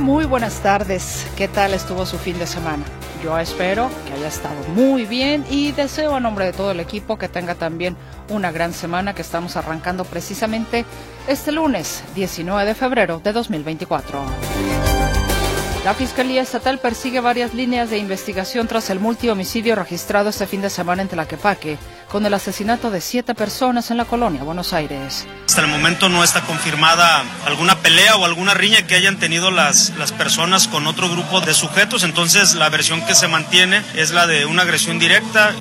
Muy buenas tardes. ¿Qué tal estuvo su fin de semana? Yo espero que haya estado muy bien y deseo a nombre de todo el equipo que tenga también una gran semana que estamos arrancando precisamente este lunes 19 de febrero de 2024. La Fiscalía Estatal persigue varias líneas de investigación tras el multihomicidio registrado este fin de semana en Tlaquepaque, con el asesinato de siete personas en la colonia Buenos Aires. Hasta el momento no está confirmada alguna pelea o alguna riña que hayan tenido las, las personas con otro grupo de sujetos, entonces la versión que se mantiene es la de una agresión directa.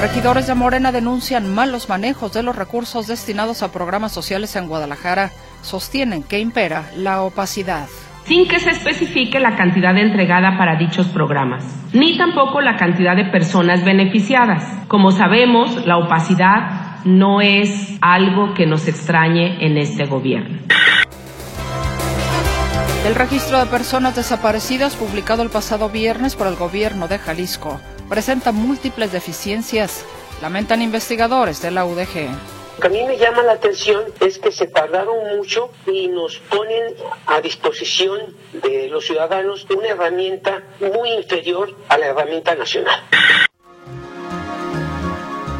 Regidores de Morena denuncian malos manejos de los recursos destinados a programas sociales en Guadalajara. Sostienen que impera la opacidad sin que se especifique la cantidad entregada para dichos programas, ni tampoco la cantidad de personas beneficiadas. Como sabemos, la opacidad no es algo que nos extrañe en este gobierno. El registro de personas desaparecidas publicado el pasado viernes por el gobierno de Jalisco presenta múltiples deficiencias, lamentan investigadores de la UDG. Que a mí me llama la atención es que se tardaron mucho y nos ponen a disposición de los ciudadanos una herramienta muy inferior a la herramienta nacional.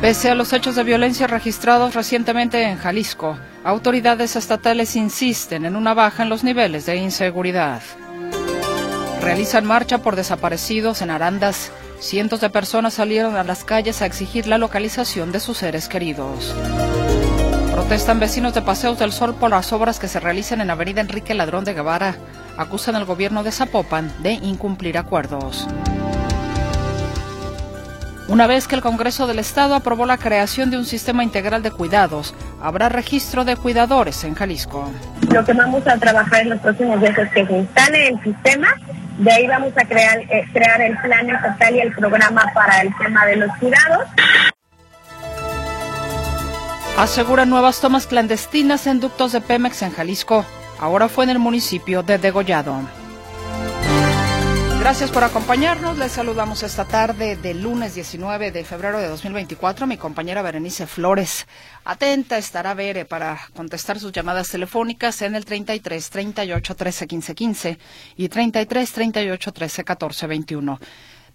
Pese a los hechos de violencia registrados recientemente en Jalisco, autoridades estatales insisten en una baja en los niveles de inseguridad. Realizan marcha por desaparecidos en Arandas. Cientos de personas salieron a las calles a exigir la localización de sus seres queridos. Protestan vecinos de Paseos del Sol por las obras que se realizan en Avenida Enrique Ladrón de Guevara. Acusan al gobierno de Zapopan de incumplir acuerdos. Una vez que el Congreso del Estado aprobó la creación de un sistema integral de cuidados, habrá registro de cuidadores en Jalisco. Lo que vamos a trabajar en los próximos días es que se instale el sistema, de ahí vamos a crear, eh, crear el plan estatal y el programa para el tema de los cuidados. Aseguran nuevas tomas clandestinas en ductos de Pemex en Jalisco. Ahora fue en el municipio de Degollado. Gracias por acompañarnos. Les saludamos esta tarde del lunes 19 de febrero de 2024. Mi compañera Berenice Flores. Atenta estará Bere para contestar sus llamadas telefónicas en el 33 38 13 15 15 y 33 38 13 14 21.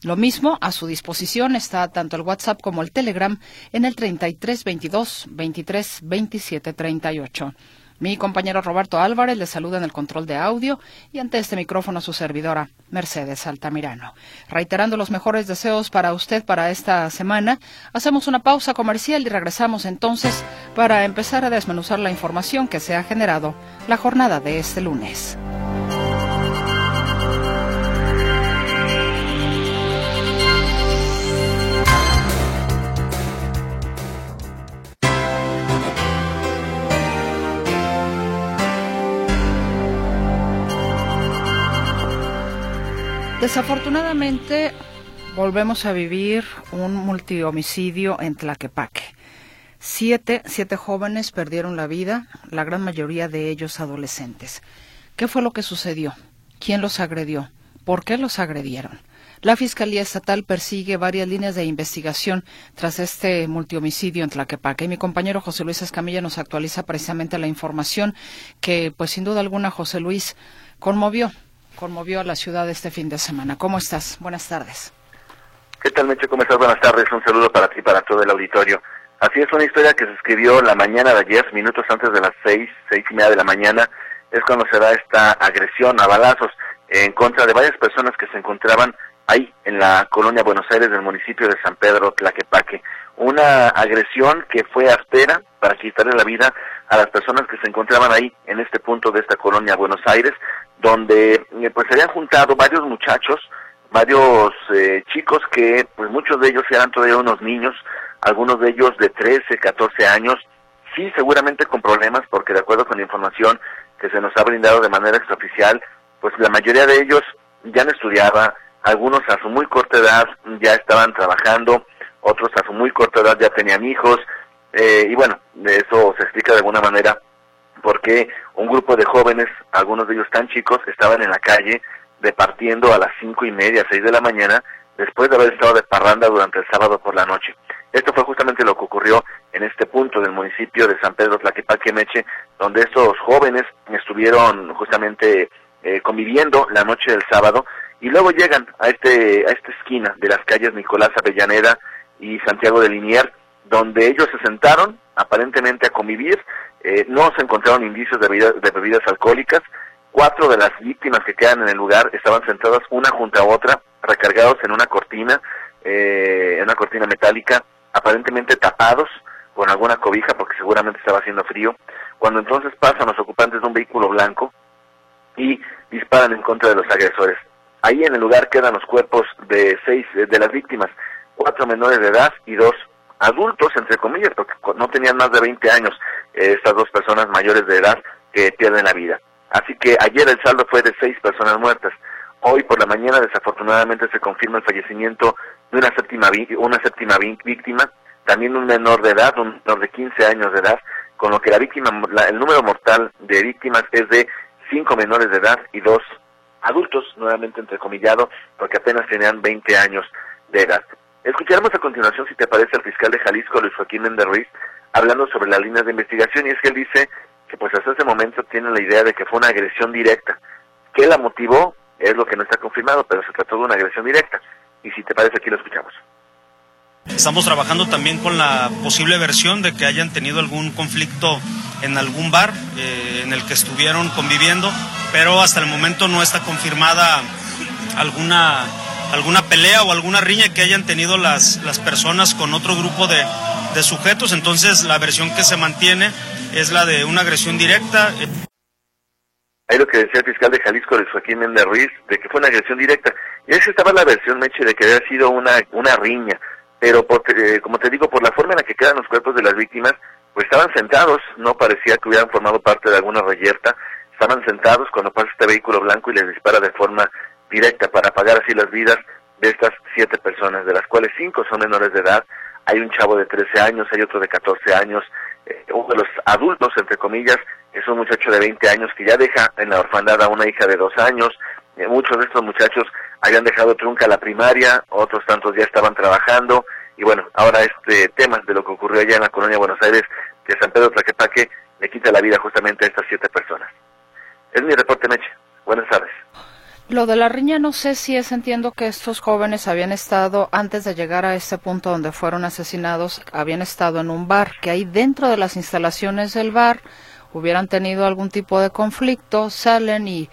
Lo mismo, a su disposición está tanto el WhatsApp como el Telegram en el 33 22 23 27 38. Mi compañero Roberto Álvarez le saluda en el control de audio y ante este micrófono su servidora, Mercedes Altamirano. Reiterando los mejores deseos para usted para esta semana, hacemos una pausa comercial y regresamos entonces para empezar a desmenuzar la información que se ha generado la jornada de este lunes. Desafortunadamente, volvemos a vivir un multihomicidio en Tlaquepaque. Siete, siete jóvenes perdieron la vida, la gran mayoría de ellos adolescentes. ¿Qué fue lo que sucedió? ¿Quién los agredió? ¿Por qué los agredieron? La Fiscalía Estatal persigue varias líneas de investigación tras este multihomicidio en Tlaquepaque. Y mi compañero José Luis Escamilla nos actualiza precisamente la información que, pues sin duda alguna, José Luis conmovió conmovió a la ciudad este fin de semana. ¿Cómo estás? Buenas tardes. ¿Qué tal, Mecho? ¿Cómo estás? Buenas tardes. Un saludo para ti y para todo el auditorio. Así es, una historia que se escribió la mañana de ayer, minutos antes de las seis, seis y media de la mañana, es cuando se da esta agresión a balazos en contra de varias personas que se encontraban ahí en la colonia Buenos Aires del municipio de San Pedro Tlaquepaque. Una agresión que fue aspera para quitarle la vida a las personas que se encontraban ahí en este punto de esta colonia Buenos Aires, donde eh, pues se habían juntado varios muchachos, varios eh, chicos que pues muchos de ellos eran todavía unos niños, algunos de ellos de 13, 14 años, sí seguramente con problemas porque de acuerdo con la información que se nos ha brindado de manera extraoficial, pues la mayoría de ellos ya no estudiaba, algunos a su muy corta edad ya estaban trabajando, otros a su muy corta edad ya tenían hijos, eh, y bueno, eso se explica de alguna manera porque un grupo de jóvenes, algunos de ellos tan chicos, estaban en la calle departiendo a las cinco y media, seis de la mañana, después de haber estado de parranda durante el sábado por la noche. Esto fue justamente lo que ocurrió en este punto del municipio de San Pedro Tlaquepaque Meche, donde estos jóvenes estuvieron justamente eh, conviviendo la noche del sábado y luego llegan a este a esta esquina de las calles Nicolás Avellaneda y Santiago de Linier, donde ellos se sentaron aparentemente a convivir, eh, no se encontraron indicios de, de bebidas alcohólicas, cuatro de las víctimas que quedan en el lugar estaban sentadas una junto a otra, recargados en una cortina, eh, en una cortina metálica, aparentemente tapados con alguna cobija porque seguramente estaba haciendo frío, cuando entonces pasan los ocupantes de un vehículo blanco y disparan en contra de los agresores. Ahí en el lugar quedan los cuerpos de seis de las víctimas, cuatro menores de edad y dos adultos, entre comillas, porque no tenían más de 20 años eh, estas dos personas mayores de edad que pierden la vida. Así que ayer el saldo fue de seis personas muertas. Hoy por la mañana desafortunadamente se confirma el fallecimiento de una séptima, una séptima víctima, también un menor de edad, un menor de 15 años de edad, con lo que la víctima, el número mortal de víctimas es de cinco menores de edad y dos adultos, nuevamente entrecomillado, porque apenas tenían 20 años de edad. Escucharemos a continuación, si te parece, al fiscal de Jalisco, Luis Joaquín Méndez Ruiz, hablando sobre las líneas de investigación, y es que él dice que pues hasta ese momento tiene la idea de que fue una agresión directa. ¿Qué la motivó? Es lo que no está confirmado, pero se trató de una agresión directa. Y si te parece, aquí lo escuchamos. Estamos trabajando también con la posible versión de que hayan tenido algún conflicto en algún bar eh, en el que estuvieron conviviendo, pero hasta el momento no está confirmada alguna alguna pelea o alguna riña que hayan tenido las, las personas con otro grupo de, de sujetos. Entonces la versión que se mantiene es la de una agresión directa. Ahí lo que decía el fiscal de Jalisco, Luis Joaquín Méndez Ruiz, de que fue una agresión directa. Y esa estaba la versión, Meche, de que había sido una, una riña. Pero, porque, eh, como te digo, por la forma en la que quedan los cuerpos de las víctimas, pues estaban sentados, no parecía que hubieran formado parte de alguna reyerta. Estaban sentados cuando pasa este vehículo blanco y les dispara de forma directa para pagar así las vidas de estas siete personas, de las cuales cinco son menores de edad. Hay un chavo de 13 años, hay otro de 14 años, eh, uno de los adultos, entre comillas, es un muchacho de 20 años que ya deja en la orfandad a una hija de dos años. Eh, muchos de estos muchachos habían dejado trunca la primaria, otros tantos ya estaban trabajando. Y bueno, ahora este tema de lo que ocurrió allá en la colonia Buenos Aires, que San Pedro Tlaquepaque le quita la vida justamente a estas siete personas. Es mi reporte, Meche. Buenas tardes. Lo de la riña no sé si es, entiendo que estos jóvenes habían estado, antes de llegar a este punto donde fueron asesinados, habían estado en un bar, que ahí dentro de las instalaciones del bar hubieran tenido algún tipo de conflicto, salen y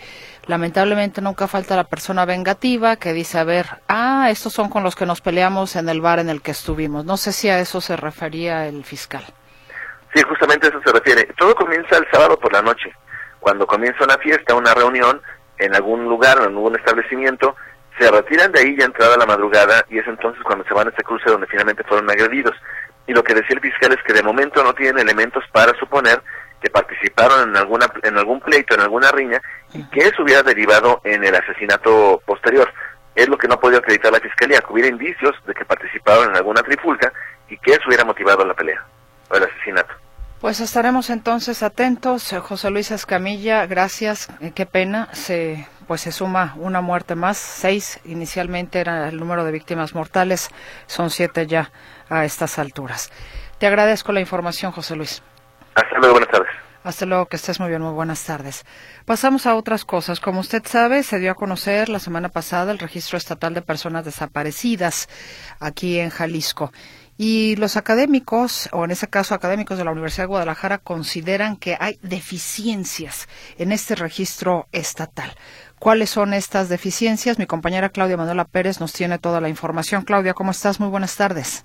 lamentablemente nunca falta la persona vengativa que dice, a ver, ah, estos son con los que nos peleamos en el bar en el que estuvimos. No sé si a eso se refería el fiscal. Sí, justamente a eso se refiere. Todo comienza el sábado por la noche, cuando comienza una fiesta, una reunión, en algún lugar o en algún establecimiento, se retiran de ahí ya entrada la madrugada y es entonces cuando se van a este cruce donde finalmente fueron agredidos. Y lo que decía el fiscal es que de momento no tienen elementos para suponer que participaron en alguna en algún pleito, en alguna riña y que eso hubiera derivado en el asesinato posterior. Es lo que no ha podido acreditar la fiscalía, que hubiera indicios de que participaron en alguna trifulca y que eso hubiera motivado la pelea o el asesinato. Pues estaremos entonces atentos. Eh, José Luis Escamilla, gracias. Eh, qué pena. Se, pues se suma una muerte más. Seis inicialmente era el número de víctimas mortales. Son siete ya a estas alturas. Te agradezco la información, José Luis. Hasta luego, buenas tardes. Hasta luego, que estés muy bien, muy buenas tardes. Pasamos a otras cosas. Como usted sabe, se dio a conocer la semana pasada el registro estatal de personas desaparecidas aquí en Jalisco. Y los académicos, o en ese caso académicos de la Universidad de Guadalajara, consideran que hay deficiencias en este registro estatal. ¿Cuáles son estas deficiencias? Mi compañera Claudia Manuela Pérez nos tiene toda la información. Claudia, ¿cómo estás? Muy buenas tardes.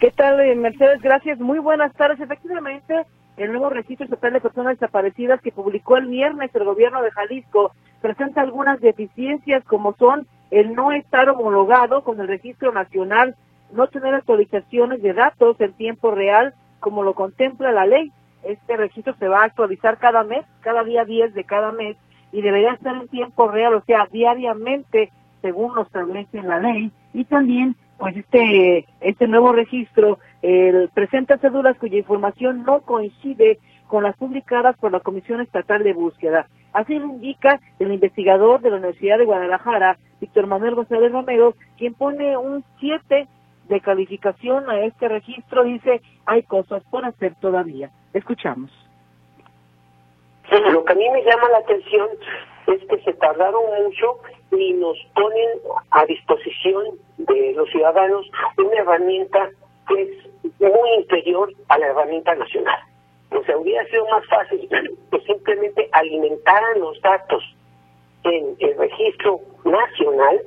¿Qué tal, eh, Mercedes? Gracias. Muy buenas tardes. Efectivamente, el nuevo registro estatal de personas desaparecidas que publicó el viernes el gobierno de Jalisco presenta algunas deficiencias como son el no estar homologado con el registro nacional no tener actualizaciones de datos en tiempo real como lo contempla la ley. Este registro se va a actualizar cada mes, cada día 10 de cada mes, y debería estar en tiempo real, o sea, diariamente, según lo establece la ley, y también pues este este nuevo registro el, presenta cédulas cuya información no coincide con las publicadas por la Comisión Estatal de Búsqueda. Así lo indica el investigador de la Universidad de Guadalajara, Víctor Manuel González Romero, quien pone un 7 de calificación a este registro. Dice, hay cosas por hacer todavía. Escuchamos. Lo que a mí me llama la atención es que se tardaron mucho y nos ponen a disposición de los ciudadanos una herramienta que es muy inferior a la herramienta nacional. O sea, hubiera sido más fácil que simplemente alimentaran los datos en el registro nacional,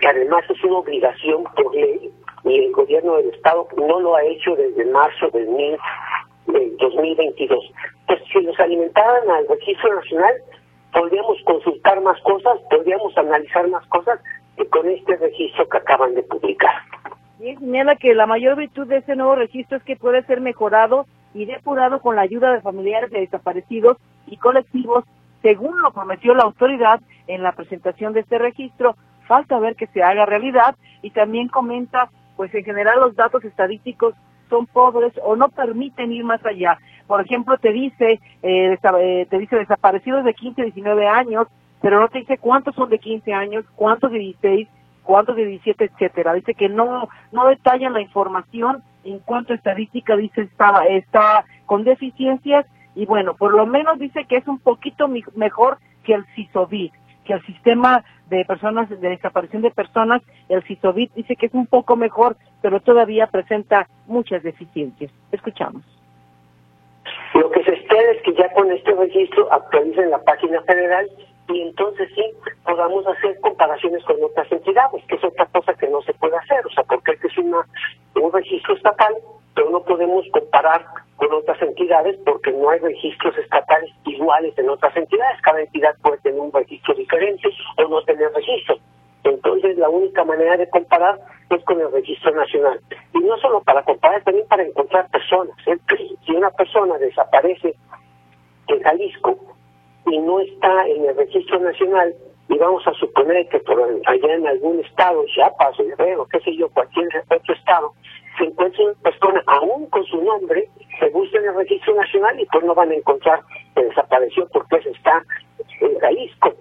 que además es una obligación por ley, y el gobierno del Estado no lo ha hecho desde marzo del, mil, del 2022. Entonces, si los alimentaran al registro nacional, podríamos consultar más cosas, podríamos analizar más cosas que con este registro que acaban de publicar. Y señala que la mayor virtud de este nuevo registro es que puede ser mejorado y depurado con la ayuda de familiares de desaparecidos y colectivos, según lo prometió la autoridad en la presentación de este registro. Falta ver que se haga realidad y también comenta, pues en general los datos estadísticos son pobres o no permiten ir más allá. Por ejemplo, te dice, eh, eh, te dice desaparecidos de 15 a 19 años, pero no te dice cuántos son de 15 años, cuántos de 16, cuántos de 17, etcétera. Dice que no no detallan la información en cuanto a estadística, dice está está con deficiencias y bueno, por lo menos dice que es un poquito mejor que el CISOBIT, que el sistema de personas de desaparición de personas, el CISOBIT dice que es un poco mejor, pero todavía presenta muchas deficiencias. Escuchamos. Lo que se espera es que ya con este registro actualicen la página federal y entonces sí podamos hacer comparaciones con otras entidades, que es otra cosa que no se puede hacer, o sea, porque es una, un registro estatal, pero no podemos comparar con otras entidades porque no hay registros estatales iguales en otras entidades, cada entidad puede tener un registro diferente o no tener registro. Entonces la única manera de comparar es con el registro nacional. Y no solo para comparar, también para encontrar personas. Si una persona desaparece en Jalisco y no está en el registro nacional, y vamos a suponer que por allá en algún estado, Chiapas, Guerrero, qué sé yo, cualquier otro estado, se encuentra una persona aún con su nombre, se busca en el registro nacional y pues no van a encontrar que desapareció porque eso está en Jalisco,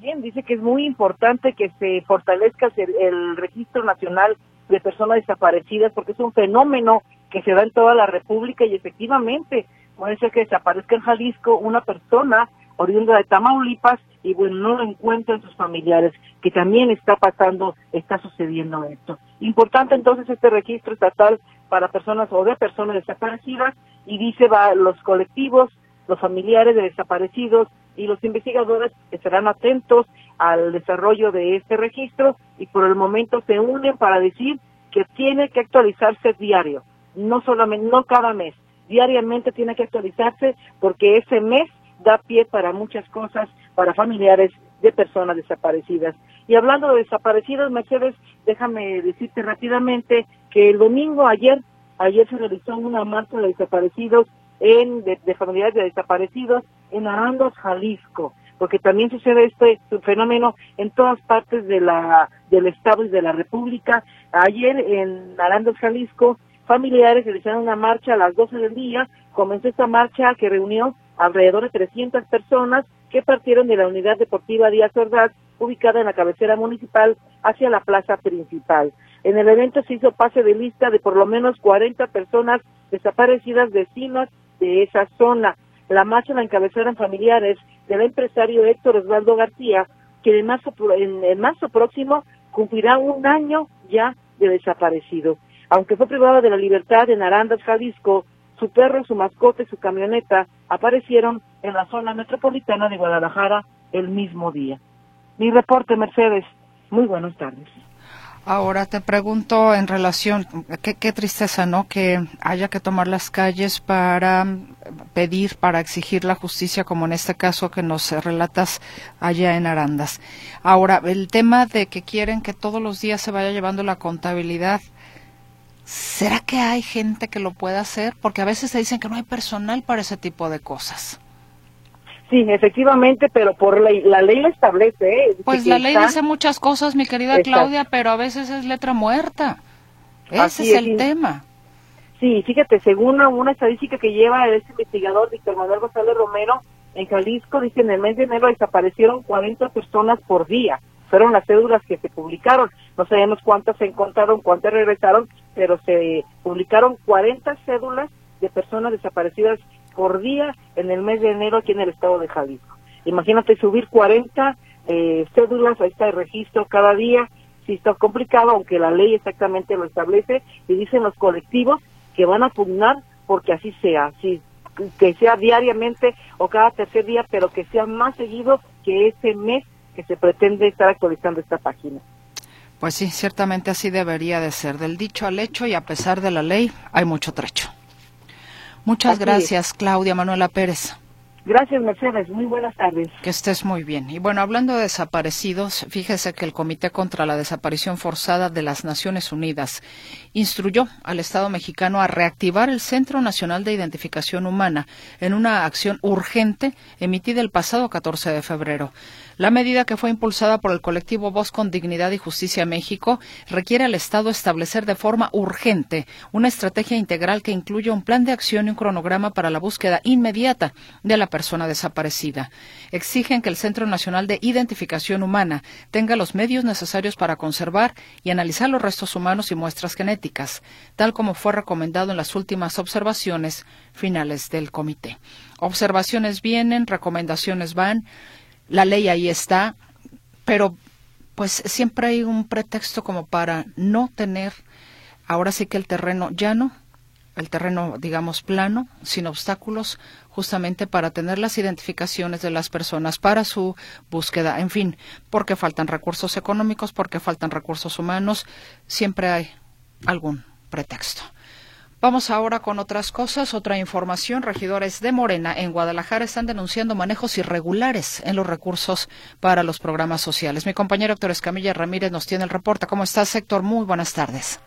Bien, dice que es muy importante que se fortalezca el, el registro nacional de personas desaparecidas porque es un fenómeno que se da en toda la República y efectivamente puede ser que desaparezca en Jalisco una persona oriunda de Tamaulipas y bueno, no lo encuentran sus familiares, que también está pasando, está sucediendo esto. Importante entonces este registro estatal para personas o de personas desaparecidas y dice va los colectivos, los familiares de desaparecidos y los investigadores estarán atentos al desarrollo de este registro y por el momento se unen para decir que tiene que actualizarse diario, no solamente, no cada mes, diariamente tiene que actualizarse porque ese mes da pie para muchas cosas, para familiares de personas desaparecidas. Y hablando de desaparecidos, Mercedes, déjame decirte rápidamente que el domingo ayer, ayer se realizó una marcha de desaparecidos en, de, familiares de desaparecidos en Arandos, Jalisco, porque también sucede este fenómeno en todas partes de la, del Estado y de la República. Ayer en Arandos, Jalisco, familiares realizaron una marcha a las 12 del día. Comenzó esta marcha que reunió alrededor de 300 personas que partieron de la unidad deportiva Díaz Ordaz, ubicada en la cabecera municipal, hacia la plaza principal. En el evento se hizo pase de lista de por lo menos 40 personas desaparecidas vecinas de esa zona. La marcha la encabezaron familiares del empresario Héctor Osvaldo García, que en marzo, en marzo próximo cumplirá un año ya de desaparecido. Aunque fue privado de la libertad en Arandas, Jalisco, su perro, su mascota y su camioneta aparecieron en la zona metropolitana de Guadalajara el mismo día. Mi reporte, Mercedes. Muy buenas tardes. Ahora te pregunto en relación, qué, qué, tristeza, ¿no? Que haya que tomar las calles para pedir, para exigir la justicia, como en este caso que nos relatas allá en Arandas. Ahora, el tema de que quieren que todos los días se vaya llevando la contabilidad, ¿Será que hay gente que lo pueda hacer? Porque a veces se dicen que no hay personal para ese tipo de cosas. Sí, efectivamente, pero por ley, la ley lo establece. ¿eh? Pues la ley dice muchas cosas, mi querida Claudia, pero a veces es letra muerta. Ese es, el tema. Sí, fíjate, según una, estadística que lleva este investigador Víctor Manuel González Romero, en Jalisco, dice, en el mes de enero desaparecieron 40 personas por día. Fueron las cédulas que se publicaron. No sabemos cuántas se encontraron, cuántas regresaron, pero se publicaron 40 cédulas de personas desaparecidas por día en el mes de enero aquí en el estado de Jalisco. Imagínate subir 40 eh, cédulas a este registro cada día, si está complicado, aunque la ley exactamente lo establece y dicen los colectivos que van a pugnar porque así sea, así, que sea diariamente o cada tercer día, pero que sea más seguido que ese mes que se pretende estar actualizando esta página. Pues sí, ciertamente así debería de ser. Del dicho al hecho y a pesar de la ley hay mucho trecho. Muchas gracias, Claudia Manuela Pérez. Gracias, Mercedes. Muy buenas tardes. Que estés muy bien. Y bueno, hablando de desaparecidos, fíjese que el Comité contra la Desaparición Forzada de las Naciones Unidas instruyó al Estado mexicano a reactivar el Centro Nacional de Identificación Humana en una acción urgente emitida el pasado 14 de febrero. La medida que fue impulsada por el colectivo Voz con Dignidad y Justicia México requiere al Estado establecer de forma urgente una estrategia integral que incluya un plan de acción y un cronograma para la búsqueda inmediata de la persona desaparecida. Exigen que el Centro Nacional de Identificación Humana tenga los medios necesarios para conservar y analizar los restos humanos y muestras genéticas, tal como fue recomendado en las últimas observaciones finales del comité. Observaciones vienen, recomendaciones van la ley ahí está, pero pues siempre hay un pretexto como para no tener ahora sí que el terreno llano, el terreno digamos plano, sin obstáculos, justamente para tener las identificaciones de las personas para su búsqueda, en fin, porque faltan recursos económicos, porque faltan recursos humanos, siempre hay algún pretexto. Vamos ahora con otras cosas, otra información. Regidores de Morena en Guadalajara están denunciando manejos irregulares en los recursos para los programas sociales. Mi compañero Héctor Escamilla Ramírez nos tiene el reporte. ¿Cómo estás, Héctor? Muy buenas tardes.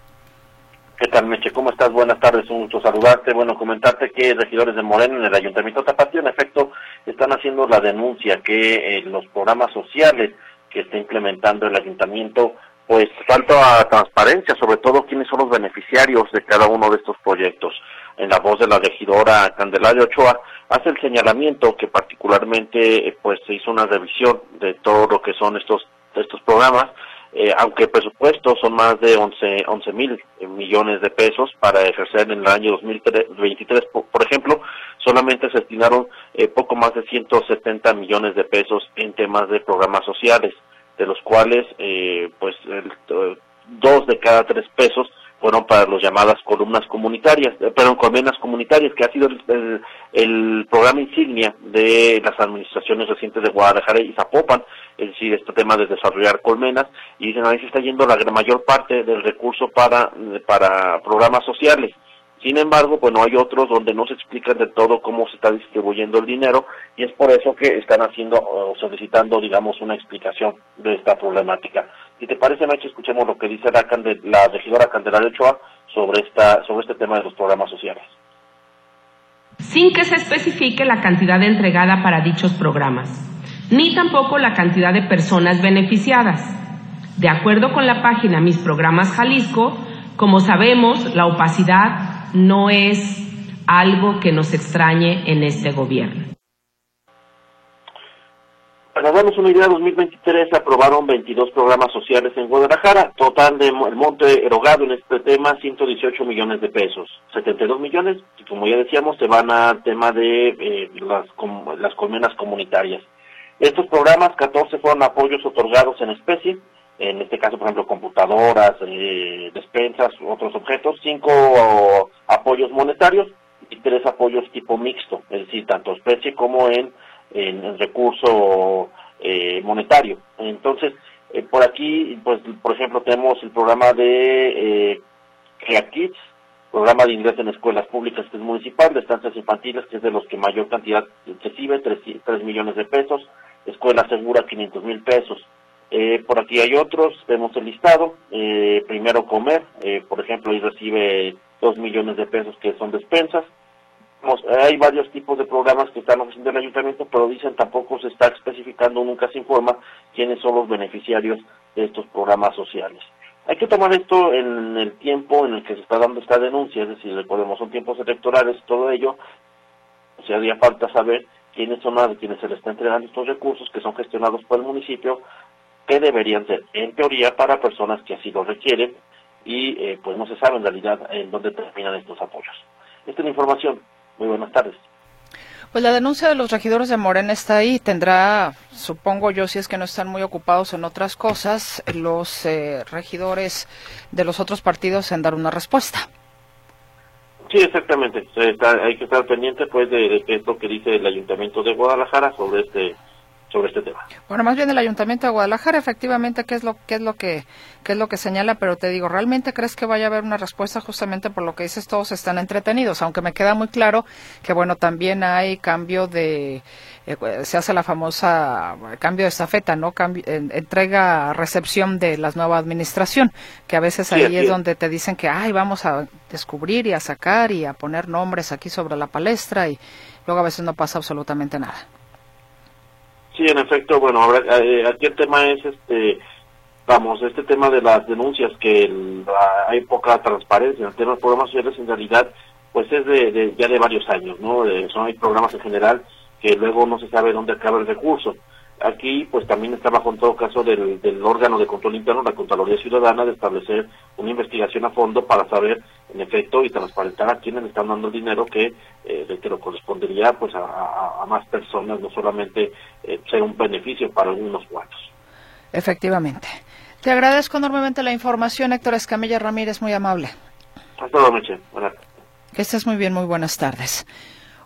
¿Qué tal, Meche? ¿Cómo estás? Buenas tardes, un gusto saludarte. Bueno, comentarte que regidores de Morena en el Ayuntamiento de Tapatío, en efecto, están haciendo la denuncia que eh, los programas sociales que está implementando el Ayuntamiento pues falta transparencia, sobre todo quiénes son los beneficiarios de cada uno de estos proyectos. En la voz de la regidora Candelaria Ochoa hace el señalamiento que particularmente pues se hizo una revisión de todo lo que son estos estos programas, eh, aunque el presupuesto son más de 11 once mil millones de pesos para ejercer en el año 2023, por, por ejemplo, solamente se destinaron eh, poco más de 170 millones de pesos en temas de programas sociales de los cuales eh, pues dos de cada tres pesos fueron para las llamadas columnas comunitarias, eh, perdón, colmenas comunitarias, que ha sido el, programa insignia de las administraciones recientes de Guadalajara y Zapopan, es decir, este tema de desarrollar colmenas, y dicen ahí se está yendo la mayor parte del recurso para, para programas sociales. Sin embargo, pues no hay otros donde no se explican de todo cómo se está distribuyendo el dinero y es por eso que están haciendo o solicitando, digamos, una explicación de esta problemática. Si te parece, Meche, escuchemos lo que dice la, la regidora Candelaria Ochoa sobre, esta, sobre este tema de los programas sociales. Sin que se especifique la cantidad entregada para dichos programas, ni tampoco la cantidad de personas beneficiadas. De acuerdo con la página Mis Programas Jalisco, como sabemos, la opacidad no es algo que nos extrañe en este gobierno. Para darnos una idea, en 2023 se aprobaron 22 programas sociales en Guadalajara, total de el monte erogado en este tema 118 millones de pesos, 72 millones, y como ya decíamos, se van al tema de eh, las, las colmenas comunitarias. Estos programas, 14 fueron apoyos otorgados en especie, en este caso, por ejemplo, computadoras, eh, despensas, otros objetos, cinco apoyos monetarios y tres apoyos tipo mixto, es decir, tanto especie como en, en, recurso eh, monetario. Entonces, eh, por aquí, pues, por ejemplo, tenemos el programa de eh, Kids, programa de ingreso en escuelas públicas que es municipal, de estancias infantiles, que es de los que mayor cantidad recibe, 3, millones de pesos, escuela segura, 500 mil pesos. Eh, por aquí hay otros, vemos el listado. Eh, primero comer, eh, por ejemplo, ahí recibe dos millones de pesos que son despensas. hay varios tipos de programas que están ofreciendo el ayuntamiento, pero dicen tampoco se está especificando, nunca se informa quiénes son los beneficiarios de estos programas sociales. Hay que tomar esto en el tiempo en el que se está dando esta denuncia, es decir, podemos son tiempos electorales, todo ello, o sea, haría falta saber quiénes son las quienes se les está entregando estos recursos que son gestionados por el municipio, que deberían ser, en teoría, para personas que así lo requieren y eh, pues no se sabe en realidad en dónde terminan estos apoyos. Esta es la información. Muy buenas tardes. Pues la denuncia de los regidores de Morena está ahí. Tendrá, supongo yo, si es que no están muy ocupados en otras cosas, los eh, regidores de los otros partidos en dar una respuesta. Sí, exactamente. hay que estar pendiente pues de, de qué es lo que dice el Ayuntamiento de Guadalajara sobre este sobre este tema. Bueno, más bien el Ayuntamiento de Guadalajara, efectivamente, ¿qué es lo, qué es lo que, qué es lo que señala? Pero te digo, ¿realmente crees que vaya a haber una respuesta justamente por lo que dices? Todos están entretenidos, aunque me queda muy claro que, bueno, también hay cambio de, eh, se hace la famosa cambio de estafeta, ¿no? Cambio, entrega, recepción de la nueva administración, que a veces ahí es donde te dicen que, ay, vamos a descubrir y a sacar y a poner nombres aquí sobre la palestra y luego a veces no pasa absolutamente nada. Sí, en efecto, bueno, ahora, eh, aquí el tema es, este, vamos, este tema de las denuncias, que hay poca transparencia en el tema de programas sociales, en realidad, pues es de, ya de varios años, ¿no? son hay programas en general que luego no se sabe dónde acaba el recurso. Aquí, pues también está bajo en todo caso del, órgano de control interno, la Contraloría Ciudadana, de establecer una investigación a fondo para saber, en efecto, y transparentar a quienes le están dando el dinero que, eh, que lo correspondería pues a, más personas, no solamente eh, ser un beneficio para algunos cuantos. Efectivamente. Te agradezco enormemente la información, Héctor Escamilla Ramírez, muy amable. Hasta luego, Meche. Buenas Que estés muy bien, muy buenas tardes.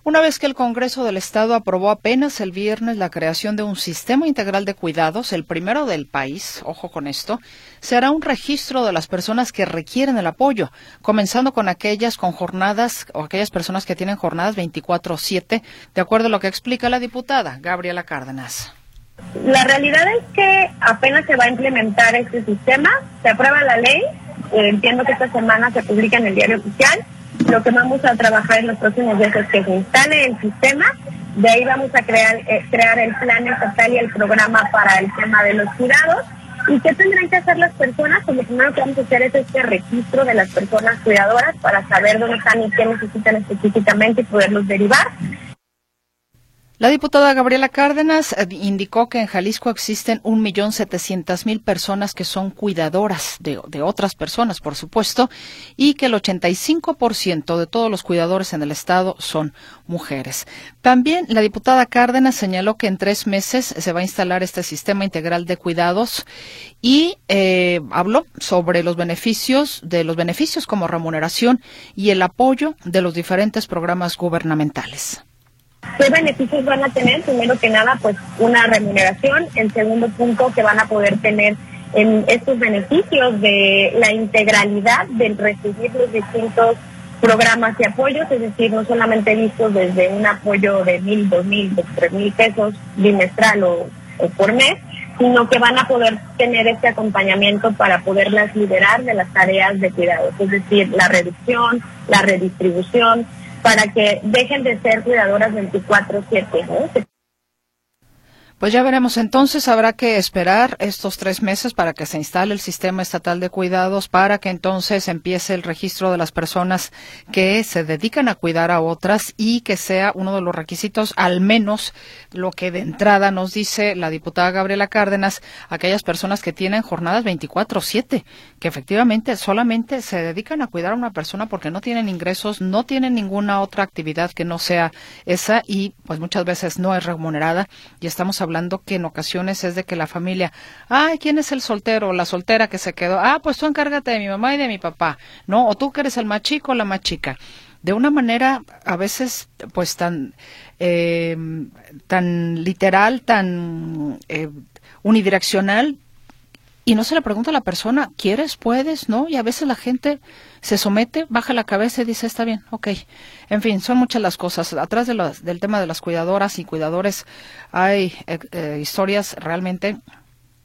Una vez que el Congreso del Estado aprobó apenas el viernes la creación de un sistema integral de cuidados, el primero del país, ojo con esto, se hará un registro de las personas que requieren el apoyo, comenzando con aquellas con jornadas o aquellas personas que tienen jornadas 24/7, de acuerdo a lo que explica la diputada Gabriela Cárdenas. La realidad es que apenas se va a implementar este sistema, se aprueba la ley, eh, entiendo que esta semana se publica en el diario oficial lo que vamos a trabajar en los próximos días es que se instale el sistema, de ahí vamos a crear, eh, crear el plan estatal y el programa para el tema de los cuidados. ¿Y qué tendrán que hacer las personas? Pues lo primero que vamos a hacer es este registro de las personas cuidadoras para saber dónde están y qué necesitan específicamente y poderlos derivar. La diputada Gabriela Cárdenas eh, indicó que en Jalisco existen un millón setecientas mil personas que son cuidadoras de, de, otras personas, por supuesto, y que el 85% de todos los cuidadores en el estado son mujeres. También la diputada Cárdenas señaló que en tres meses se va a instalar este sistema integral de cuidados y eh, habló sobre los beneficios de los beneficios como remuneración y el apoyo de los diferentes programas gubernamentales. ¿Qué beneficios van a tener? Primero que nada, pues una remuneración. El segundo punto que van a poder tener en estos beneficios de la integralidad del recibir los distintos programas y apoyos, es decir, no solamente vistos desde un apoyo de mil, dos mil, tres mil pesos bimestral o, o por mes, sino que van a poder tener este acompañamiento para poderlas liberar de las tareas de cuidados, es decir, la reducción, la redistribución, para que dejen de ser cuidadoras 24/7. ¿no? Pues ya veremos. Entonces, habrá que esperar estos tres meses para que se instale el sistema estatal de cuidados, para que entonces empiece el registro de las personas que se dedican a cuidar a otras y que sea uno de los requisitos, al menos lo que de entrada nos dice la diputada Gabriela Cárdenas, aquellas personas que tienen jornadas 24/7, que efectivamente solamente se dedican a cuidar a una persona porque no tienen ingresos, no tienen ninguna otra actividad que no sea esa y pues muchas veces no es remunerada. Y estamos hablando que en ocasiones es de que la familia, ay, ¿quién es el soltero o la soltera que se quedó? Ah, pues tú encárgate de mi mamá y de mi papá, ¿no? O tú que eres el más chico o la más chica. De una manera a veces pues tan, eh, tan literal, tan eh, unidireccional, y no se le pregunta a la persona, ¿quieres? ¿Puedes? ¿No? Y a veces la gente se somete, baja la cabeza y dice, está bien, ok. En fin, son muchas las cosas. Atrás de del tema de las cuidadoras y cuidadores hay eh, eh, historias realmente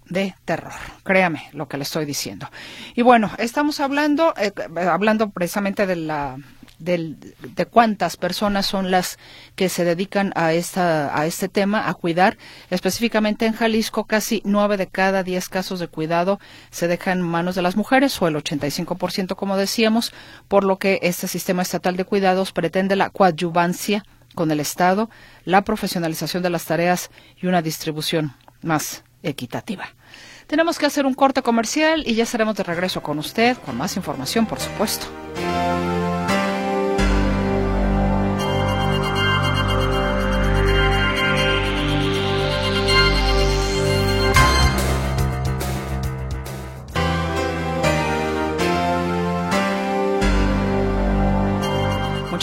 de terror. Créame lo que le estoy diciendo. Y bueno, estamos hablando, eh, hablando precisamente de la de cuántas personas son las que se dedican a, esta, a este tema, a cuidar. Específicamente en Jalisco, casi nueve de cada diez casos de cuidado se dejan en manos de las mujeres, o el 85%, como decíamos, por lo que este sistema estatal de cuidados pretende la coadyuvancia con el Estado, la profesionalización de las tareas y una distribución más equitativa. Tenemos que hacer un corte comercial y ya estaremos de regreso con usted con más información, por supuesto.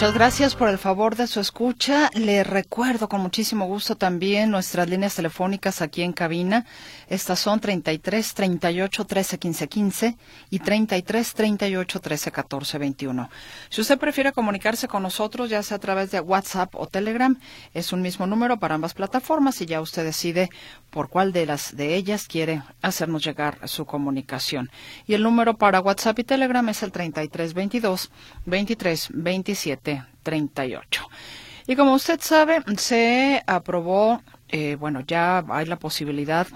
Muchas gracias por el favor de su escucha. Le recuerdo con muchísimo gusto también nuestras líneas telefónicas aquí en cabina. Estas son 33 38 13 15 15 y 33 38 13 14 21. Si usted prefiere comunicarse con nosotros, ya sea a través de WhatsApp o Telegram, es un mismo número para ambas plataformas y ya usted decide por cuál de las de ellas quiere hacernos llegar su comunicación. Y el número para WhatsApp y Telegram es el 33 22 23 27 38. Y como usted sabe, se aprobó, eh, bueno, ya hay la posibilidad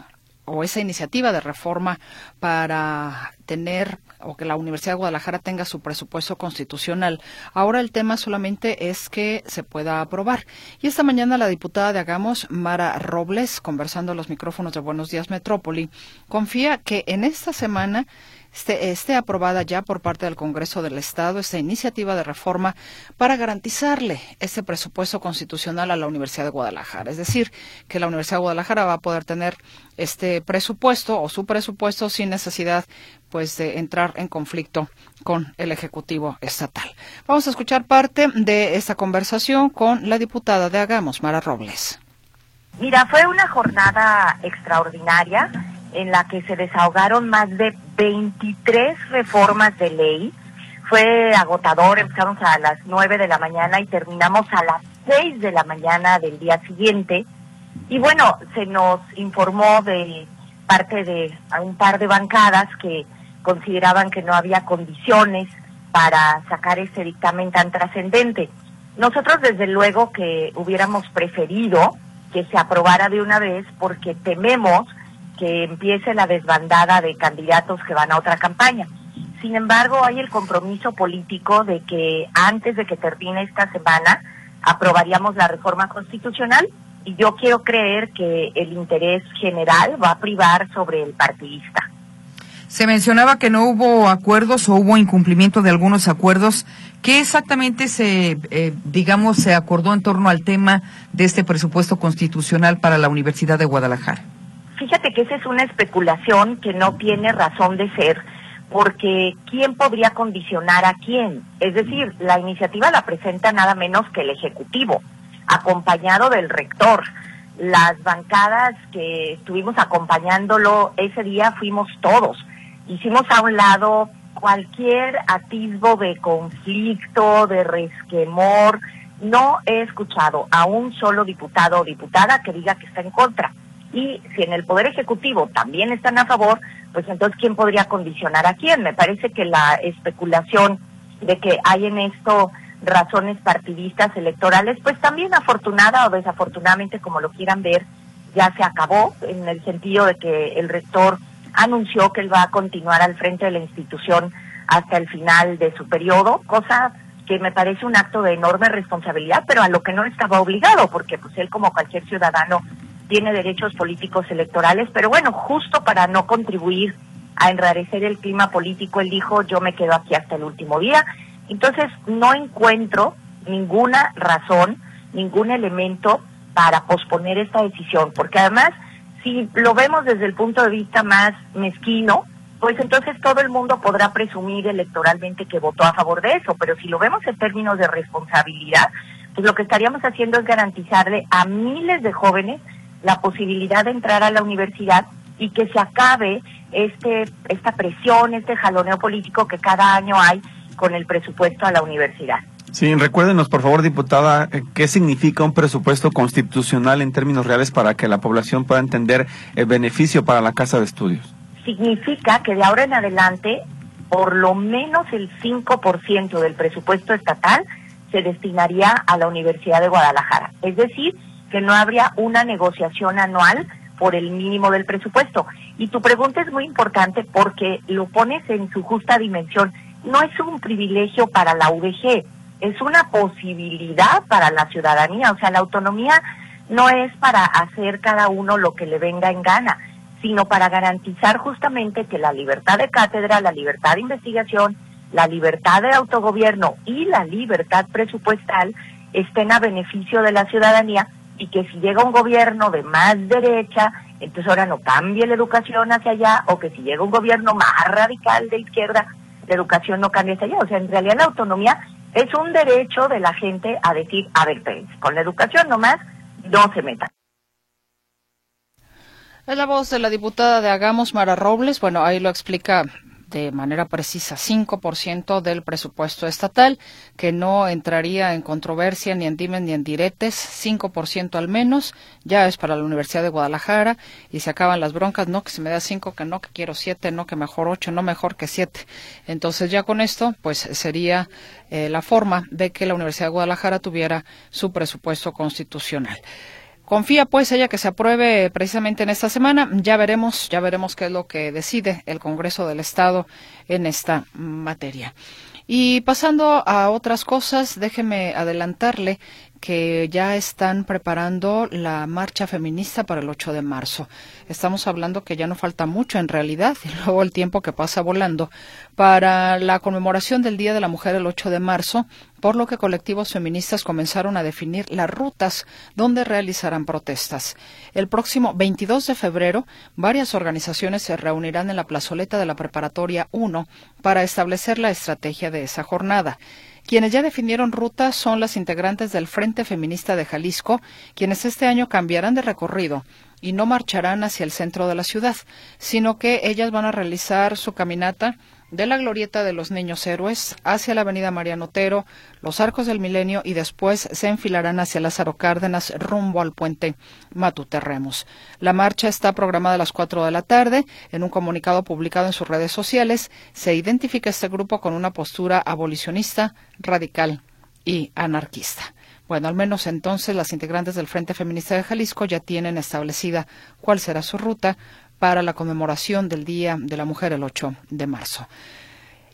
o esa iniciativa de reforma para tener o que la Universidad de Guadalajara tenga su presupuesto constitucional. Ahora el tema solamente es que se pueda aprobar. Y esta mañana la diputada de Hagamos, Mara Robles, conversando a los micrófonos de Buenos Días Metrópoli, confía que en esta semana esté, aprobada ya por parte del Congreso del Estado esta iniciativa de reforma para garantizarle ese presupuesto constitucional a la Universidad de Guadalajara. Es decir, que la Universidad de Guadalajara va a poder tener este presupuesto o su presupuesto sin necesidad pues de entrar en conflicto con el Ejecutivo Estatal. Vamos a escuchar parte de esta conversación con la diputada de Hagamos, Mara Robles. Mira, fue una jornada extraordinaria en la que se desahogaron más de 23 reformas de ley. Fue agotador, empezamos a las 9 de la mañana y terminamos a las 6 de la mañana del día siguiente. Y bueno, se nos informó de parte de un par de bancadas que consideraban que no había condiciones para sacar este dictamen tan trascendente. Nosotros desde luego que hubiéramos preferido que se aprobara de una vez porque tememos que empiece la desbandada de candidatos que van a otra campaña. Sin embargo, hay el compromiso político de que antes de que termine esta semana aprobaríamos la reforma constitucional y yo quiero creer que el interés general va a privar sobre el partidista. Se mencionaba que no hubo acuerdos o hubo incumplimiento de algunos acuerdos. ¿Qué exactamente se, eh, digamos, se acordó en torno al tema de este presupuesto constitucional para la Universidad de Guadalajara? Fíjate que esa es una especulación que no tiene razón de ser, porque ¿quién podría condicionar a quién? Es decir, la iniciativa la presenta nada menos que el Ejecutivo, acompañado del rector. Las bancadas que estuvimos acompañándolo ese día fuimos todos. Hicimos a un lado cualquier atisbo de conflicto, de resquemor. No he escuchado a un solo diputado o diputada que diga que está en contra y si en el Poder Ejecutivo también están a favor, pues entonces ¿quién podría condicionar a quién? Me parece que la especulación de que hay en esto razones partidistas electorales, pues también afortunada o desafortunadamente, como lo quieran ver, ya se acabó, en el sentido de que el rector anunció que él va a continuar al frente de la institución hasta el final de su periodo, cosa que me parece un acto de enorme responsabilidad, pero a lo que no estaba obligado, porque pues él como cualquier ciudadano tiene derechos políticos electorales, pero bueno, justo para no contribuir a enrarecer el clima político, él dijo, yo me quedo aquí hasta el último día. Entonces, no encuentro ninguna razón, ningún elemento para posponer esta decisión, porque además, si lo vemos desde el punto de vista más mezquino, pues entonces todo el mundo podrá presumir electoralmente que votó a favor de eso, pero si lo vemos en términos de responsabilidad, pues lo que estaríamos haciendo es garantizarle a miles de jóvenes la posibilidad de entrar a la universidad y que se acabe este esta presión, este jaloneo político que cada año hay con el presupuesto a la universidad. Sí, recuérdenos, por favor, diputada, eh, qué significa un presupuesto constitucional en términos reales para que la población pueda entender el beneficio para la casa de estudios. Significa que de ahora en adelante por lo menos el 5% del presupuesto estatal se destinaría a la Universidad de Guadalajara. Es decir, que no habría una negociación anual por el mínimo del presupuesto. Y tu pregunta es muy importante porque lo pones en su justa dimensión. No es un privilegio para la UDG, es una posibilidad para la ciudadanía. O sea, la autonomía no es para hacer cada uno lo que le venga en gana, sino para garantizar justamente que la libertad de cátedra, la libertad de investigación, la libertad de autogobierno y la libertad presupuestal estén a beneficio de la ciudadanía y que si llega un gobierno de más derecha, entonces ahora no cambie la educación hacia allá, o que si llega un gobierno más radical de izquierda, la educación no cambie hacia allá. O sea, en realidad la autonomía es un derecho de la gente a decir, a ver, con la educación nomás no se metan. Es la voz de la diputada de Hagamos, Mara Robles. Bueno, ahí lo explica de manera precisa 5% del presupuesto estatal, que no entraría en controversia ni en dimes ni en diretes, 5% al menos, ya es para la Universidad de Guadalajara y se acaban las broncas, no que se me da 5, que no que quiero 7, no que mejor 8, no mejor que 7. Entonces ya con esto pues sería eh, la forma de que la Universidad de Guadalajara tuviera su presupuesto constitucional. Confía pues ella que se apruebe precisamente en esta semana. Ya veremos, ya veremos qué es lo que decide el Congreso del Estado en esta materia. Y pasando a otras cosas, déjeme adelantarle que ya están preparando la marcha feminista para el 8 de marzo. Estamos hablando que ya no falta mucho en realidad, y luego el tiempo que pasa volando, para la conmemoración del Día de la Mujer el 8 de marzo, por lo que colectivos feministas comenzaron a definir las rutas donde realizarán protestas. El próximo 22 de febrero, varias organizaciones se reunirán en la plazoleta de la Preparatoria 1 para establecer la estrategia de esa jornada. Quienes ya definieron ruta son las integrantes del Frente Feminista de Jalisco, quienes este año cambiarán de recorrido y no marcharán hacia el centro de la ciudad, sino que ellas van a realizar su caminata de la glorieta de los niños héroes hacia la avenida Mariano Otero, los arcos del milenio y después se enfilarán hacia Lázaro Cárdenas rumbo al puente Matuterremos. La marcha está programada a las 4 de la tarde. En un comunicado publicado en sus redes sociales se identifica este grupo con una postura abolicionista, radical y anarquista. Bueno, al menos entonces las integrantes del Frente Feminista de Jalisco ya tienen establecida cuál será su ruta para la conmemoración del Día de la Mujer el 8 de marzo.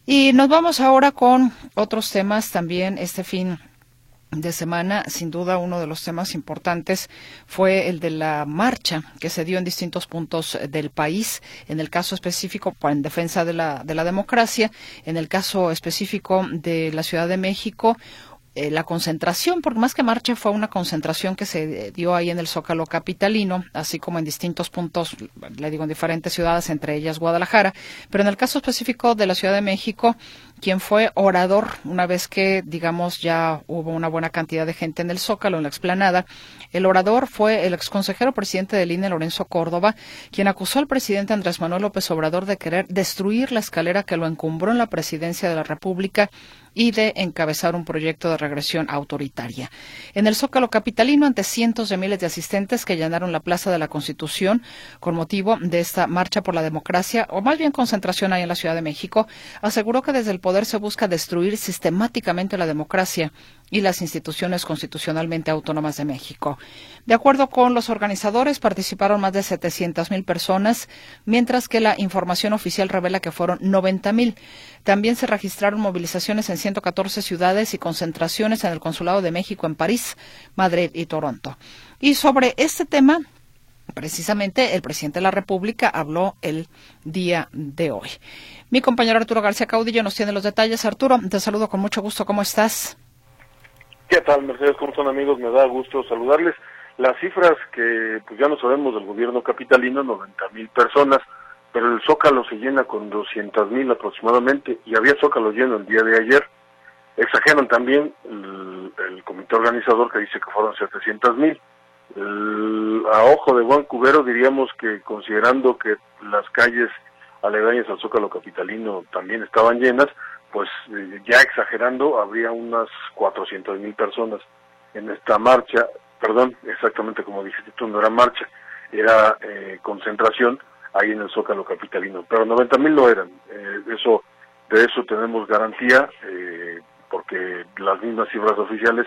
Y nos vamos ahora con otros temas también este fin de semana, sin duda uno de los temas importantes fue el de la marcha que se dio en distintos puntos del país, en el caso específico en defensa de la, de la democracia, en el caso específico de la Ciudad de México, eh, la concentración, porque más que marcha fue una concentración que se dio ahí en el Zócalo capitalino, así como en distintos puntos, le digo, en diferentes ciudades, entre ellas Guadalajara. Pero en el caso específico de la Ciudad de México, quien fue orador, una vez que, digamos, ya hubo una buena cantidad de gente en el Zócalo, en la explanada, el orador fue el exconsejero presidente del INE, Lorenzo Córdoba, quien acusó al presidente Andrés Manuel López Obrador de querer destruir la escalera que lo encumbró en la presidencia de la República y de encabezar un proyecto de regresión autoritaria. En el Zócalo Capitalino, ante cientos de miles de asistentes que llenaron la Plaza de la Constitución con motivo de esta marcha por la democracia, o más bien concentración ahí en la Ciudad de México, aseguró que desde el poder se busca destruir sistemáticamente la democracia y las instituciones constitucionalmente autónomas de México. De acuerdo con los organizadores, participaron más de 700.000 personas, mientras que la información oficial revela que fueron 90.000. También se registraron movilizaciones en 114 ciudades y concentraciones en el Consulado de México en París, Madrid y Toronto. Y sobre este tema, precisamente el presidente de la República habló el día de hoy. Mi compañero Arturo García Caudillo nos tiene los detalles. Arturo, te saludo con mucho gusto. ¿Cómo estás? ¿Qué tal, Mercedes? ¿Cómo son amigos? Me da gusto saludarles. Las cifras que pues ya no sabemos del gobierno capitalino, 90 mil personas, pero el Zócalo se llena con 200 mil aproximadamente y había Zócalo lleno el día de ayer. Exageran también el, comité organizador que dice que fueron 700 mil. A ojo de buen cubero diríamos que considerando que las calles aledañas al Zócalo capitalino también estaban llenas, pues eh, ya exagerando, habría unas 400 mil personas en esta marcha, perdón, exactamente como dijiste tú, no era marcha, era eh, concentración ahí en el Zócalo Capitalino, pero 90 mil lo eran, eh, eso De eso tenemos garantía, eh, porque las mismas cifras oficiales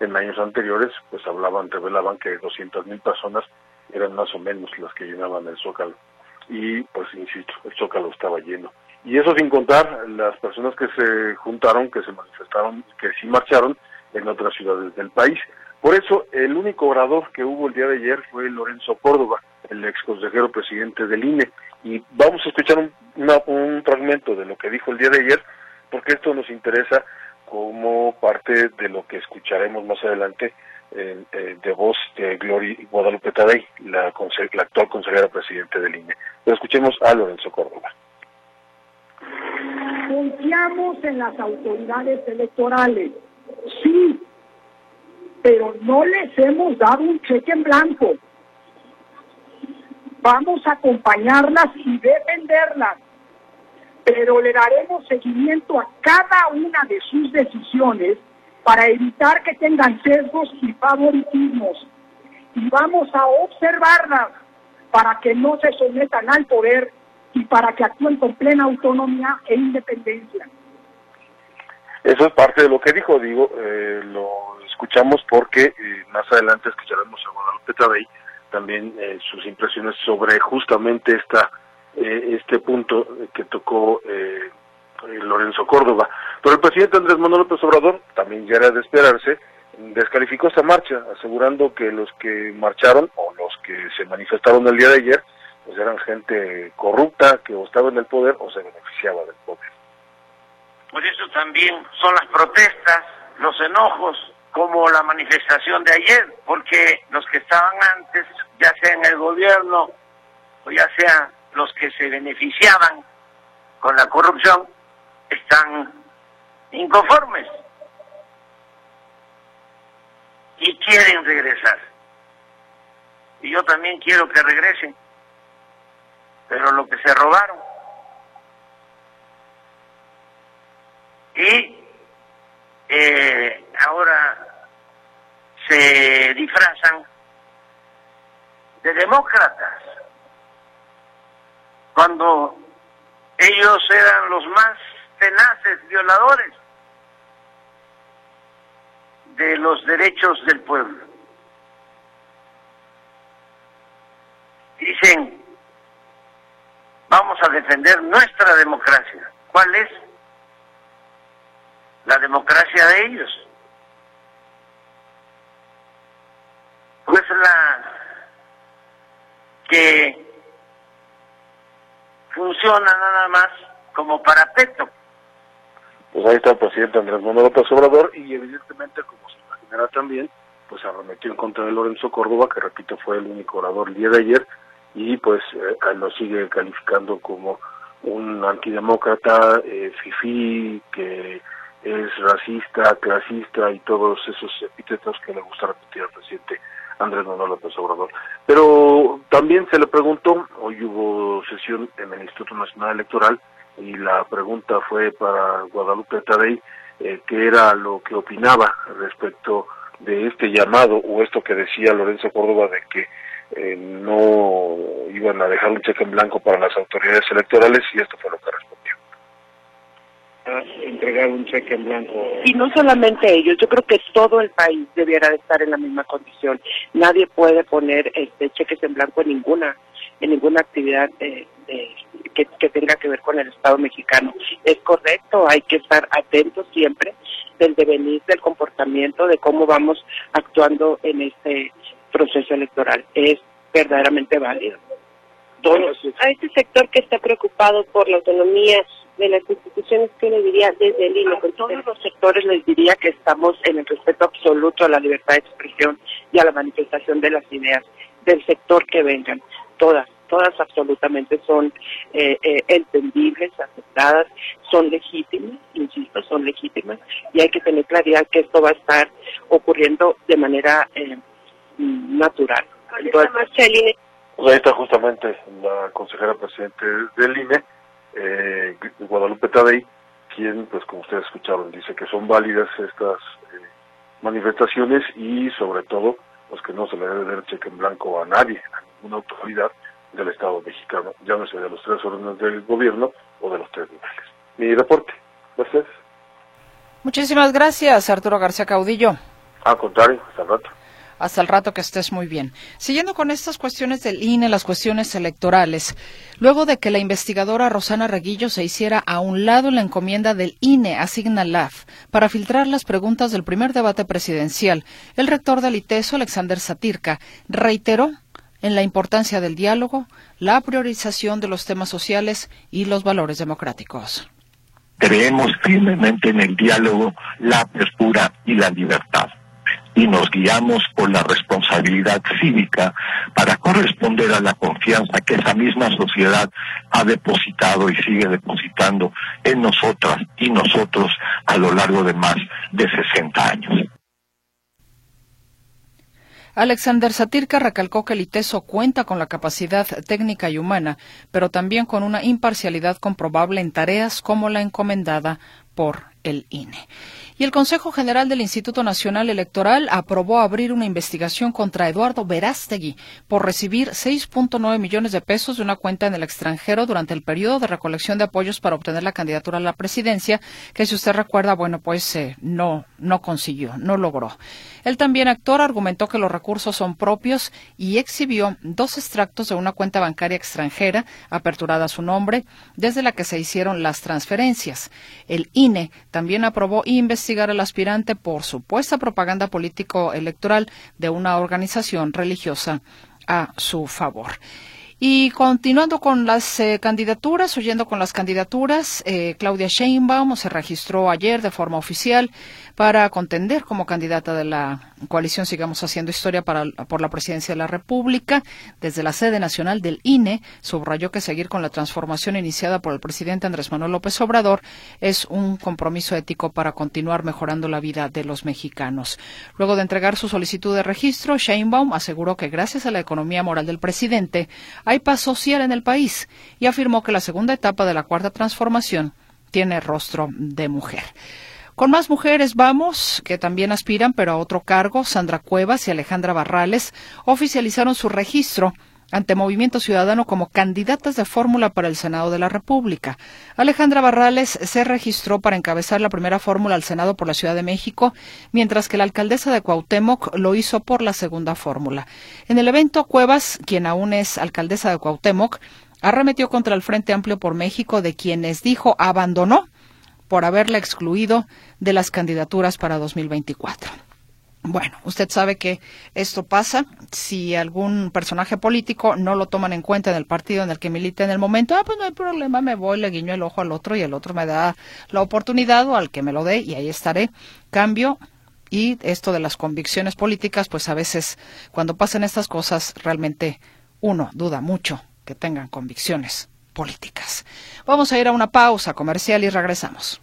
en años anteriores, pues hablaban, revelaban que 200 mil personas eran más o menos las que llenaban el Zócalo. Y pues, insisto, el Zócalo estaba lleno. Y eso sin contar las personas que se juntaron, que se manifestaron, que sí marcharon en otras ciudades del país. Por eso, el único orador que hubo el día de ayer fue Lorenzo Córdoba, el ex consejero presidente del INE. Y vamos a escuchar un, un fragmento de lo que dijo el día de ayer, porque esto nos interesa como parte de lo que escucharemos más adelante de voz de Gloria Guadalupe Tadei, la, la actual consejera presidente del INE. Pero escuchemos a Lorenzo Córdoba. Confiamos en las autoridades electorales, sí, pero no les hemos dado un cheque en blanco. Vamos a acompañarlas y defenderlas pero le daremos seguimiento a cada una de sus decisiones para evitar que tengan sesgos y favoritismos. Y vamos a observarlas para que no se sometan al poder y para que actúen con plena autonomía e independencia. Eso es parte de lo que dijo, digo, eh, lo escuchamos porque eh, más adelante escucharemos a Guadalupe Tabey también eh, sus impresiones sobre justamente esta eh, este punto que tocó eh, Lorenzo Córdoba. Pero el presidente Andrés Manuel López Obrador, también ya era de esperarse, descalificó esta marcha, asegurando que los que marcharon o los que se manifestaron el día de ayer, pues eran gente corrupta que o estaba en el poder o se beneficiaba del poder. Por eso también son las protestas, los enojos, como la manifestación de ayer, porque los que estaban antes, ya sea en el gobierno o ya sea los que se beneficiaban con la corrupción están inconformes y quieren regresar. Y yo también quiero que regresen, pero lo que se robaron. Y eh, ahora se disfrazan de demócratas cuando ellos eran los más tenaces violadores de los derechos del pueblo. Dicen, vamos a defender nuestra democracia. ¿Cuál es? La democracia de ellos. Pues la que funciona nada más como parapeto. Pues ahí está el presidente Andrés Manuel López Obrador y evidentemente, como se imaginará también, pues arremetió en contra de Lorenzo Córdoba, que repito fue el único orador el día de ayer, y pues eh, lo sigue calificando como un antidemócrata, eh, fifí, que es racista, clasista y todos esos epítetos que le gusta repetir al presidente Andrés Manuel López Obrador. Pero también se le preguntó, hoy hubo sesión en el Instituto Nacional Electoral y la pregunta fue para Guadalupe Tadei, eh, qué era lo que opinaba respecto de este llamado o esto que decía Lorenzo Córdoba de que eh, no iban a dejar un cheque en blanco para las autoridades electorales y esto fue lo que respondió entregar un cheque en blanco. Y no solamente ellos, yo creo que todo el país debiera de estar en la misma condición. Nadie puede poner este cheques en blanco en ninguna en ninguna actividad que, que tenga que ver con el Estado mexicano. Es correcto, hay que estar atentos siempre del devenir, del comportamiento, de cómo vamos actuando en este proceso electoral. Es verdaderamente válido. A este sector que está preocupado por la autonomía de las instituciones, que le diría desde el INE? Con todos los sectores les diría que estamos en el respeto absoluto a la libertad de expresión y a la manifestación de las ideas del sector que vengan. Todas, todas absolutamente son eh, eh, entendibles, aceptadas, son legítimas, insisto, son legítimas y hay que tener claridad que esto va a estar ocurriendo de manera eh, natural. Entonces, pues ahí está justamente la consejera presidente del INE eh, Guadalupe Tadei, quien, pues como ustedes escucharon, dice que son válidas estas eh, manifestaciones y sobre todo, pues que no se le debe dar cheque en blanco a nadie, a ninguna autoridad del Estado mexicano, llámese de los tres órdenes del gobierno o de los tres niveles. mi reporte. Gracias. Muchísimas gracias, Arturo García Caudillo. Al contrario, hasta el rato. Hasta el rato que estés muy bien. Siguiendo con estas cuestiones del INE, las cuestiones electorales, luego de que la investigadora Rosana Reguillo se hiciera a un lado la encomienda del INE a Laf para filtrar las preguntas del primer debate presidencial, el rector del ITESO, Alexander Satirka, reiteró en la importancia del diálogo, la priorización de los temas sociales y los valores democráticos. Creemos firmemente en el diálogo, la apertura y la libertad y nos guiamos por la responsabilidad cívica para corresponder a la confianza que esa misma sociedad ha depositado y sigue depositando en nosotras y nosotros a lo largo de más de 60 años. Alexander Satirka recalcó que el ITESO cuenta con la capacidad técnica y humana, pero también con una imparcialidad comprobable en tareas como la encomendada por el INE. Y el Consejo General del Instituto Nacional Electoral aprobó abrir una investigación contra Eduardo Verástegui por recibir 6.9 millones de pesos de una cuenta en el extranjero durante el periodo de recolección de apoyos para obtener la candidatura a la presidencia, que si usted recuerda, bueno, pues eh, no, no consiguió, no logró. El también actor argumentó que los recursos son propios y exhibió dos extractos de una cuenta bancaria extranjera aperturada a su nombre, desde la que se hicieron las transferencias. El INE también aprobó investigar al aspirante por supuesta propaganda político-electoral de una organización religiosa a su favor. Y continuando con las eh, candidaturas, oyendo con las candidaturas, eh, Claudia Sheinbaum se registró ayer de forma oficial para contender como candidata de la coalición Sigamos Haciendo Historia por la presidencia de la República. Desde la sede nacional del INE, subrayó que seguir con la transformación iniciada por el presidente Andrés Manuel López Obrador es un compromiso ético para continuar mejorando la vida de los mexicanos. Luego de entregar su solicitud de registro, Sheinbaum aseguró que gracias a la economía moral del presidente, hay paz social en el país y afirmó que la segunda etapa de la cuarta transformación tiene rostro de mujer. Con más mujeres vamos, que también aspiran, pero a otro cargo. Sandra Cuevas y Alejandra Barrales oficializaron su registro ante Movimiento Ciudadano como candidatas de fórmula para el Senado de la República. Alejandra Barrales se registró para encabezar la primera fórmula al Senado por la Ciudad de México, mientras que la alcaldesa de Cuauhtémoc lo hizo por la segunda fórmula. En el evento, Cuevas, quien aún es alcaldesa de Cuauhtémoc, arremetió contra el Frente Amplio por México, de quienes dijo abandonó por haberla excluido de las candidaturas para 2024. Bueno, usted sabe que esto pasa si algún personaje político no lo toman en cuenta en el partido en el que milita en el momento. Ah, pues no hay problema, me voy, le guiño el ojo al otro y el otro me da la oportunidad o al que me lo dé y ahí estaré. Cambio y esto de las convicciones políticas, pues a veces cuando pasan estas cosas realmente uno duda mucho que tengan convicciones políticas. Vamos a ir a una pausa comercial y regresamos.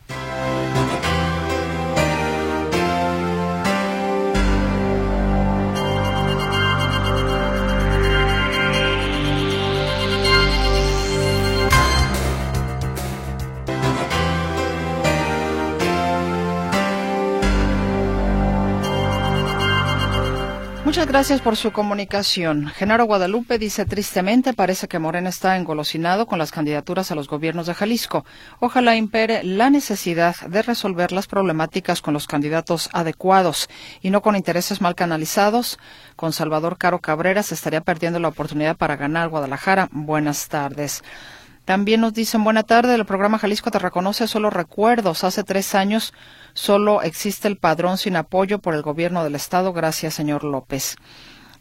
Muchas gracias por su comunicación. Genaro Guadalupe dice tristemente, parece que Morena está engolosinado con las candidaturas a los gobiernos de Jalisco. Ojalá impere la necesidad de resolver las problemáticas con los candidatos adecuados y no con intereses mal canalizados. Con Salvador Caro Cabrera se estaría perdiendo la oportunidad para ganar Guadalajara. Buenas tardes. También nos dicen, buena tarde, el programa Jalisco te reconoce solo recuerdos. Hace tres años solo existe el padrón sin apoyo por el gobierno del Estado. Gracias, señor López.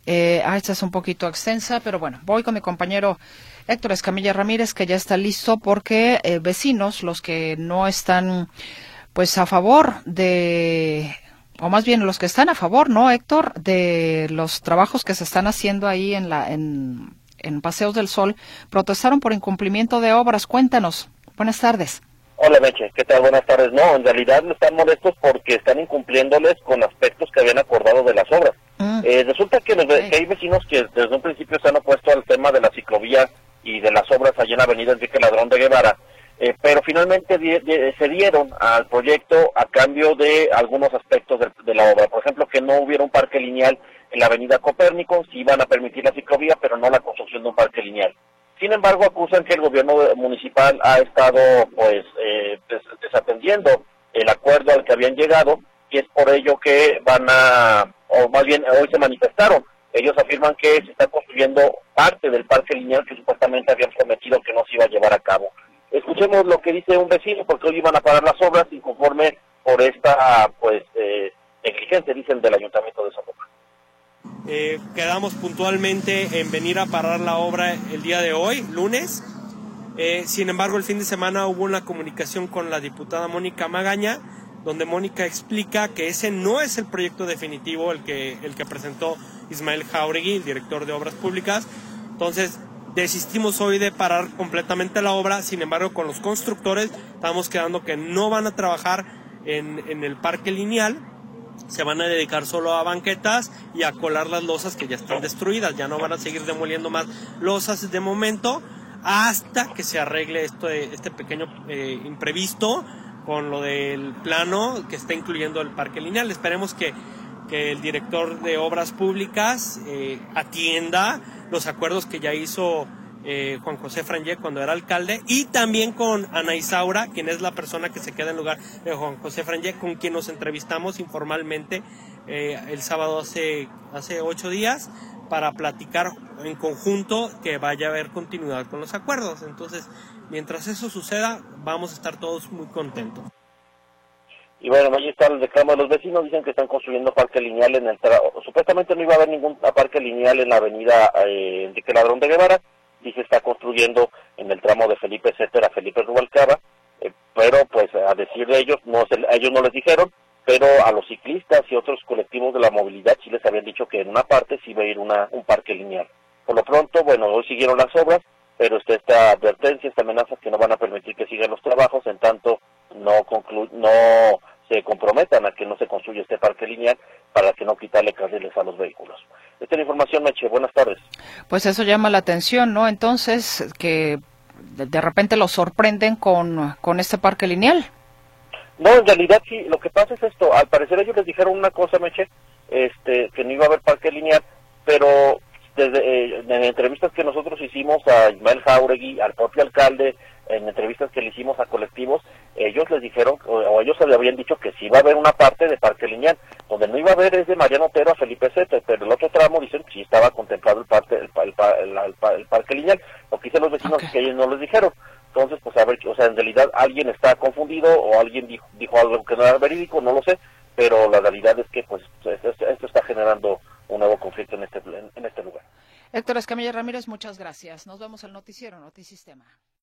Eh, ah, esta es un poquito extensa, pero bueno, voy con mi compañero Héctor Escamilla Ramírez, que ya está listo porque eh, vecinos, los que no están pues a favor de o más bien los que están a favor, ¿no, Héctor? De los trabajos que se están haciendo ahí en la en en Paseos del Sol protestaron por incumplimiento de obras. Cuéntanos. Buenas tardes. Hola Meche, ¿qué tal? Buenas tardes. No, en realidad están molestos porque están incumpliéndoles con aspectos que habían acordado de las obras. Mm. Eh, resulta que, hay vecinos que desde un principio se han opuesto al tema de la ciclovía y de las obras allá en la avenida Enrique Ladrón de Guevara, eh, pero finalmente se dieron al proyecto a cambio de algunos aspectos de, la obra. Por ejemplo, que no hubiera un parque lineal en la avenida Copérnico, si iban a permitir la ciclovía, pero no la construcción de un parque lineal. Sin embargo, acusan que el gobierno municipal ha estado pues eh, desatendiendo el acuerdo al que habían llegado y es por ello que van a, o más bien hoy se manifestaron. Ellos afirman que se está construyendo parte del parque lineal que supuestamente habían prometido que no se iba a llevar a cabo. Escuchemos lo que dice un vecino, porque hoy iban a parar las obras inconforme por esta pues eh, negligencia, dicen, del Ayuntamiento de Zapopan. Eh, quedamos puntualmente en venir a parar la obra el día de hoy, lunes. Eh, sin embargo, el fin de semana hubo una comunicación con la diputada Mónica Magaña, donde Mónica explica que ese no es el proyecto definitivo, el que, el que presentó Ismael Jauregui, el director de Obras Públicas. Entonces, desistimos hoy de parar completamente la obra, sin embargo, con los constructores estamos quedando que no van a trabajar en, en el parque lineal, se van a dedicar solo a banquetas y a colar las losas que ya están destruidas. Ya no van a seguir demoliendo más losas de momento hasta que se arregle esto, este pequeño eh, imprevisto con lo del plano que está incluyendo el parque lineal. Esperemos que, que el director de obras públicas eh, atienda los acuerdos que ya hizo eh, Juan José Frangé cuando era alcalde y también con Ana Isaura, quien es la persona que se queda en lugar de Juan José Frangé, con quien nos entrevistamos informalmente eh, el sábado hace, hace ocho días para platicar en conjunto que vaya a haber continuidad con los acuerdos. Entonces, mientras eso suceda, vamos a estar todos muy contentos. Y bueno, ahí está el reclamo los vecinos, dicen que están construyendo parque lineal en el... Supuestamente no iba a haber ningún parque lineal en la avenida eh, Enrique Ladrón de Guevara, y se está construyendo en el tramo de Felipe Céter a Felipe Rubalcaba, eh, pero pues a decir de ellos, no a ellos no les dijeron, pero a los ciclistas y otros colectivos de la movilidad sí les habían dicho que en una parte sí iba a ir una, un parque lineal. Por lo pronto, bueno, hoy siguieron las obras, pero está esta advertencia, esta amenaza que no van a permitir que sigan los trabajos, en tanto no, conclu no se comprometan a que no se construya este parque lineal para que no quitarle carriles a los vehículos. Esta es la información, Meche. Buenas tardes. Pues eso llama la atención, ¿no? Entonces, que de, repente lo sorprenden con, con este parque lineal. No, en realidad sí, lo que pasa es esto, al parecer ellos les dijeron una cosa, Meche, este, que no iba a haber parque lineal, pero desde eh, en entrevistas que nosotros hicimos a Ismael Jauregui, al propio alcalde, en entrevistas que le hicimos a colectivos, ellos les dijeron, o, ellos le habían dicho que sí iba a haber una parte de Parque Lineal, donde no iba a haber es de Mariano Otero a Felipe Sete, pero el otro tramo dicen que sí estaba contemplado el, parte, el, Parque Lineal. Lo que dicen los vecinos es que ellos no les dijeron. Entonces, pues a ver, o sea, en realidad alguien está confundido o alguien dijo, dijo algo que no era verídico, no lo sé, pero la realidad es que pues esto está generando un nuevo conflicto en este, en este lugar. Héctor Escamilla Ramírez, muchas gracias. Nos vemos el noticiero Notisistema.